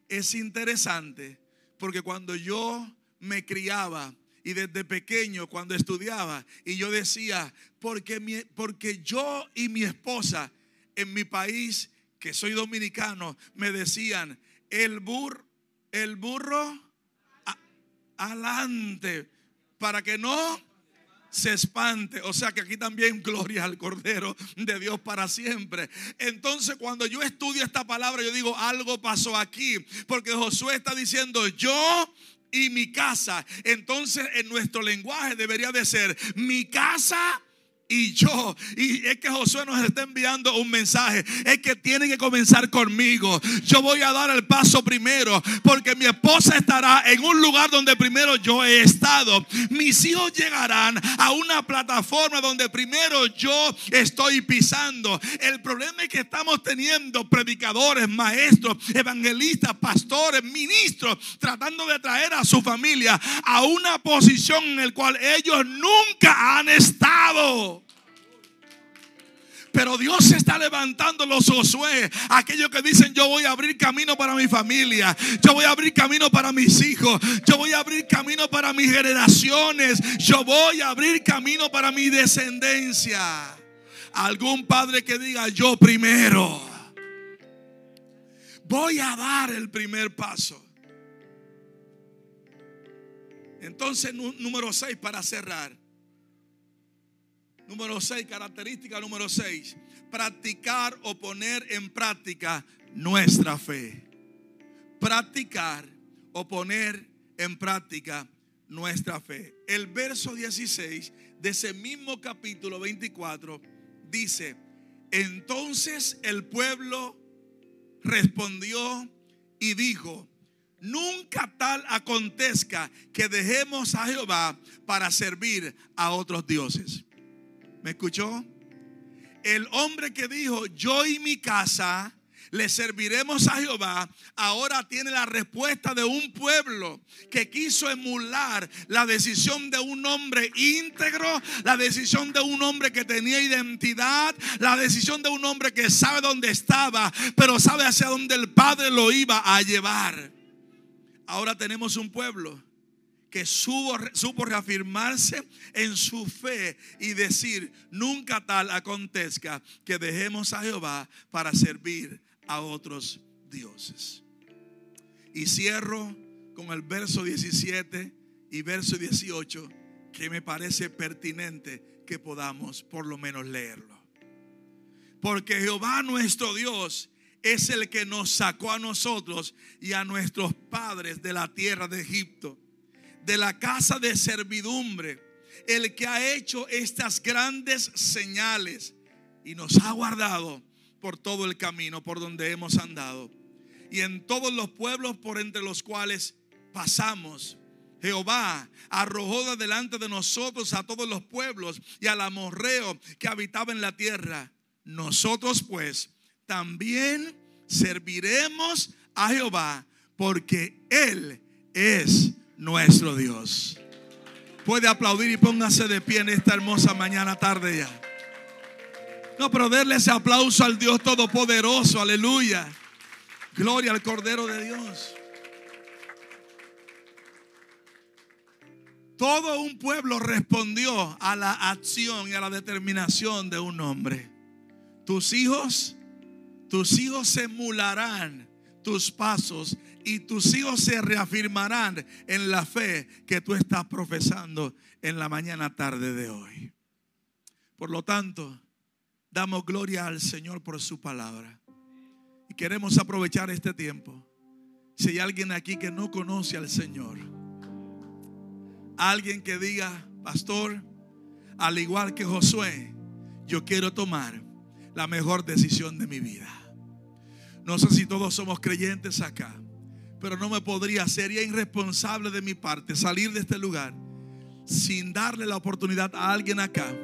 Es interesante porque cuando yo me criaba y desde pequeño cuando estudiaba y yo decía, porque, porque yo y mi esposa en mi país, que soy dominicano, me decían, el, bur, el burro adelante para que no se espante. O sea que aquí también gloria al Cordero de Dios para siempre. Entonces cuando yo estudio esta palabra, yo digo, algo pasó aquí. Porque Josué está diciendo, yo y mi casa. Entonces en nuestro lenguaje debería de ser, mi casa y yo. Y es que Josué nos está enviando un mensaje. Es que tiene que comenzar conmigo. Yo voy a dar el paso primero porque mi esposa estará en un lugar donde primero yo he estado. Mis hijos llegarán a una plataforma donde primero yo estoy pisando. El problema es que estamos teniendo predicadores, maestros, evangelistas, pastores, ministros, tratando de traer a su familia a una posición en la cual ellos nunca han estado. Pero Dios está levantando los Josué, aquellos que dicen yo voy a abrir camino para mi familia, yo voy a abrir camino para mis hijos, yo voy a abrir camino para mis generaciones, yo voy a abrir camino para mi descendencia. Algún padre que diga yo primero, voy a dar el primer paso. Entonces, número 6 para cerrar. Número 6, característica número 6, practicar o poner en práctica nuestra fe. Practicar o poner en práctica nuestra fe. El verso 16 de ese mismo capítulo 24 dice, entonces el pueblo respondió y dijo, nunca tal acontezca que dejemos a Jehová para servir a otros dioses. ¿Me escuchó? El hombre que dijo, yo y mi casa le serviremos a Jehová, ahora tiene la respuesta de un pueblo que quiso emular la decisión de un hombre íntegro, la decisión de un hombre que tenía identidad, la decisión de un hombre que sabe dónde estaba, pero sabe hacia dónde el Padre lo iba a llevar. Ahora tenemos un pueblo que supo, reafirmarse en su fe y decir, nunca tal acontezca que dejemos a Jehová para servir a otros dioses. Y cierro con el verso 17 y verso 18 que me parece pertinente que podamos por lo menos leerlo. Porque Jehová nuestro Dios es el que nos sacó a nosotros y a nuestros padres de la tierra de Egipto de la casa de servidumbre, el que ha hecho estas grandes señales y nos ha guardado por todo el camino por donde hemos andado y en todos los pueblos por entre los cuales pasamos. Jehová arrojó delante de nosotros a todos los pueblos y al amorreo que habitaba en la tierra. Nosotros pues también serviremos a Jehová porque Él es nuestro Dios. Puede aplaudir y póngase de pie en esta hermosa mañana tarde ya. No, pero darle ese aplauso al Dios Todopoderoso, aleluya. Gloria al Cordero de Dios. Todo un pueblo respondió a la acción y a la determinación de un hombre. Tus hijos, tus hijos emularán tus pasos y tus hijos se reafirmarán en la fe que tú estás profesando en la mañana tarde de hoy. Por lo tanto, damos gloria al Señor por su palabra. Y queremos aprovechar este tiempo. Si hay alguien aquí que no conoce al Señor, alguien que diga, pastor, al igual que Josué, yo quiero tomar la mejor decisión de mi vida. No sé si todos somos creyentes acá, pero no me podría, sería irresponsable de mi parte salir de este lugar sin darle la oportunidad a alguien acá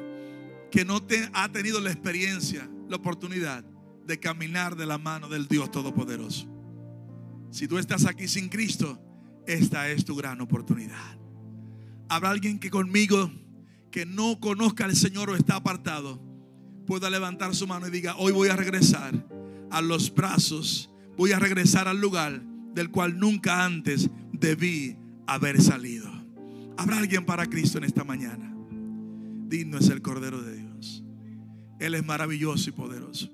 que no te, ha tenido la experiencia, la oportunidad de caminar de la mano del Dios Todopoderoso. Si tú estás aquí sin Cristo, esta es tu gran oportunidad. Habrá alguien que conmigo, que no conozca al Señor o está apartado, pueda levantar su mano y diga, hoy voy a regresar a los brazos, voy a regresar al lugar del cual nunca antes debí haber salido. ¿Habrá alguien para Cristo en esta mañana? Digno es el Cordero de Dios. Él es maravilloso y poderoso.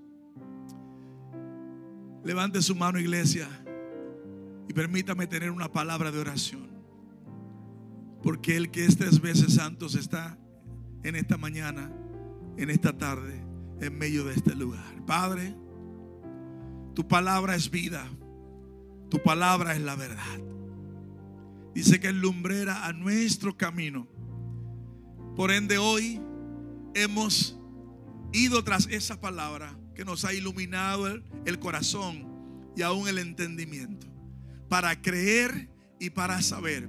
Levante su mano, iglesia, y permítame tener una palabra de oración. Porque el que estas veces santos está en esta mañana, en esta tarde, en medio de este lugar. Padre, tu palabra es vida. Tu palabra es la verdad. Dice que es lumbrera a nuestro camino. Por ende hoy hemos ido tras esa palabra que nos ha iluminado el, el corazón y aún el entendimiento para creer y para saber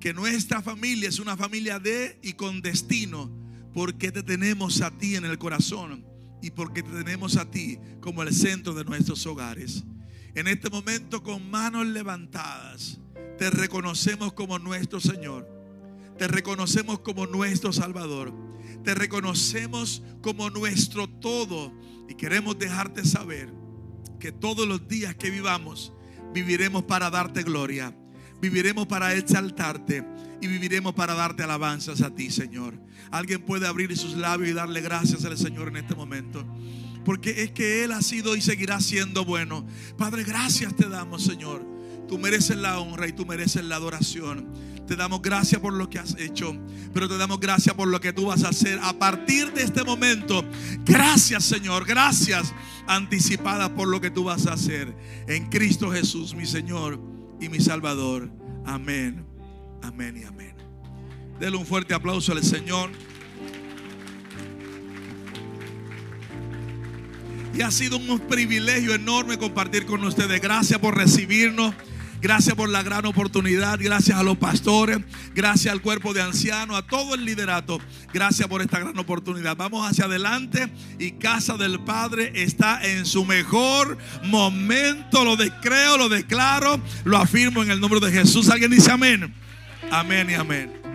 que nuestra familia es una familia de y con destino porque te tenemos a ti en el corazón y porque te tenemos a ti como el centro de nuestros hogares. En este momento con manos levantadas, te reconocemos como nuestro Señor. Te reconocemos como nuestro Salvador. Te reconocemos como nuestro todo. Y queremos dejarte saber que todos los días que vivamos, viviremos para darte gloria. Viviremos para exaltarte y viviremos para darte alabanzas a ti, Señor. Alguien puede abrir sus labios y darle gracias al Señor en este momento. Porque es que Él ha sido y seguirá siendo bueno. Padre, gracias te damos, Señor. Tú mereces la honra y tú mereces la adoración. Te damos gracias por lo que has hecho, pero te damos gracias por lo que tú vas a hacer a partir de este momento. Gracias, Señor. Gracias anticipadas por lo que tú vas a hacer. En Cristo Jesús, mi Señor y mi Salvador. Amén, amén y amén. Dele un fuerte aplauso al Señor. Y ha sido un privilegio enorme compartir con ustedes. Gracias por recibirnos. Gracias por la gran oportunidad. Gracias a los pastores. Gracias al cuerpo de ancianos. A todo el liderato. Gracias por esta gran oportunidad. Vamos hacia adelante. Y Casa del Padre está en su mejor momento. Lo creo, lo declaro. Lo afirmo en el nombre de Jesús. Alguien dice amén. Amén y amén.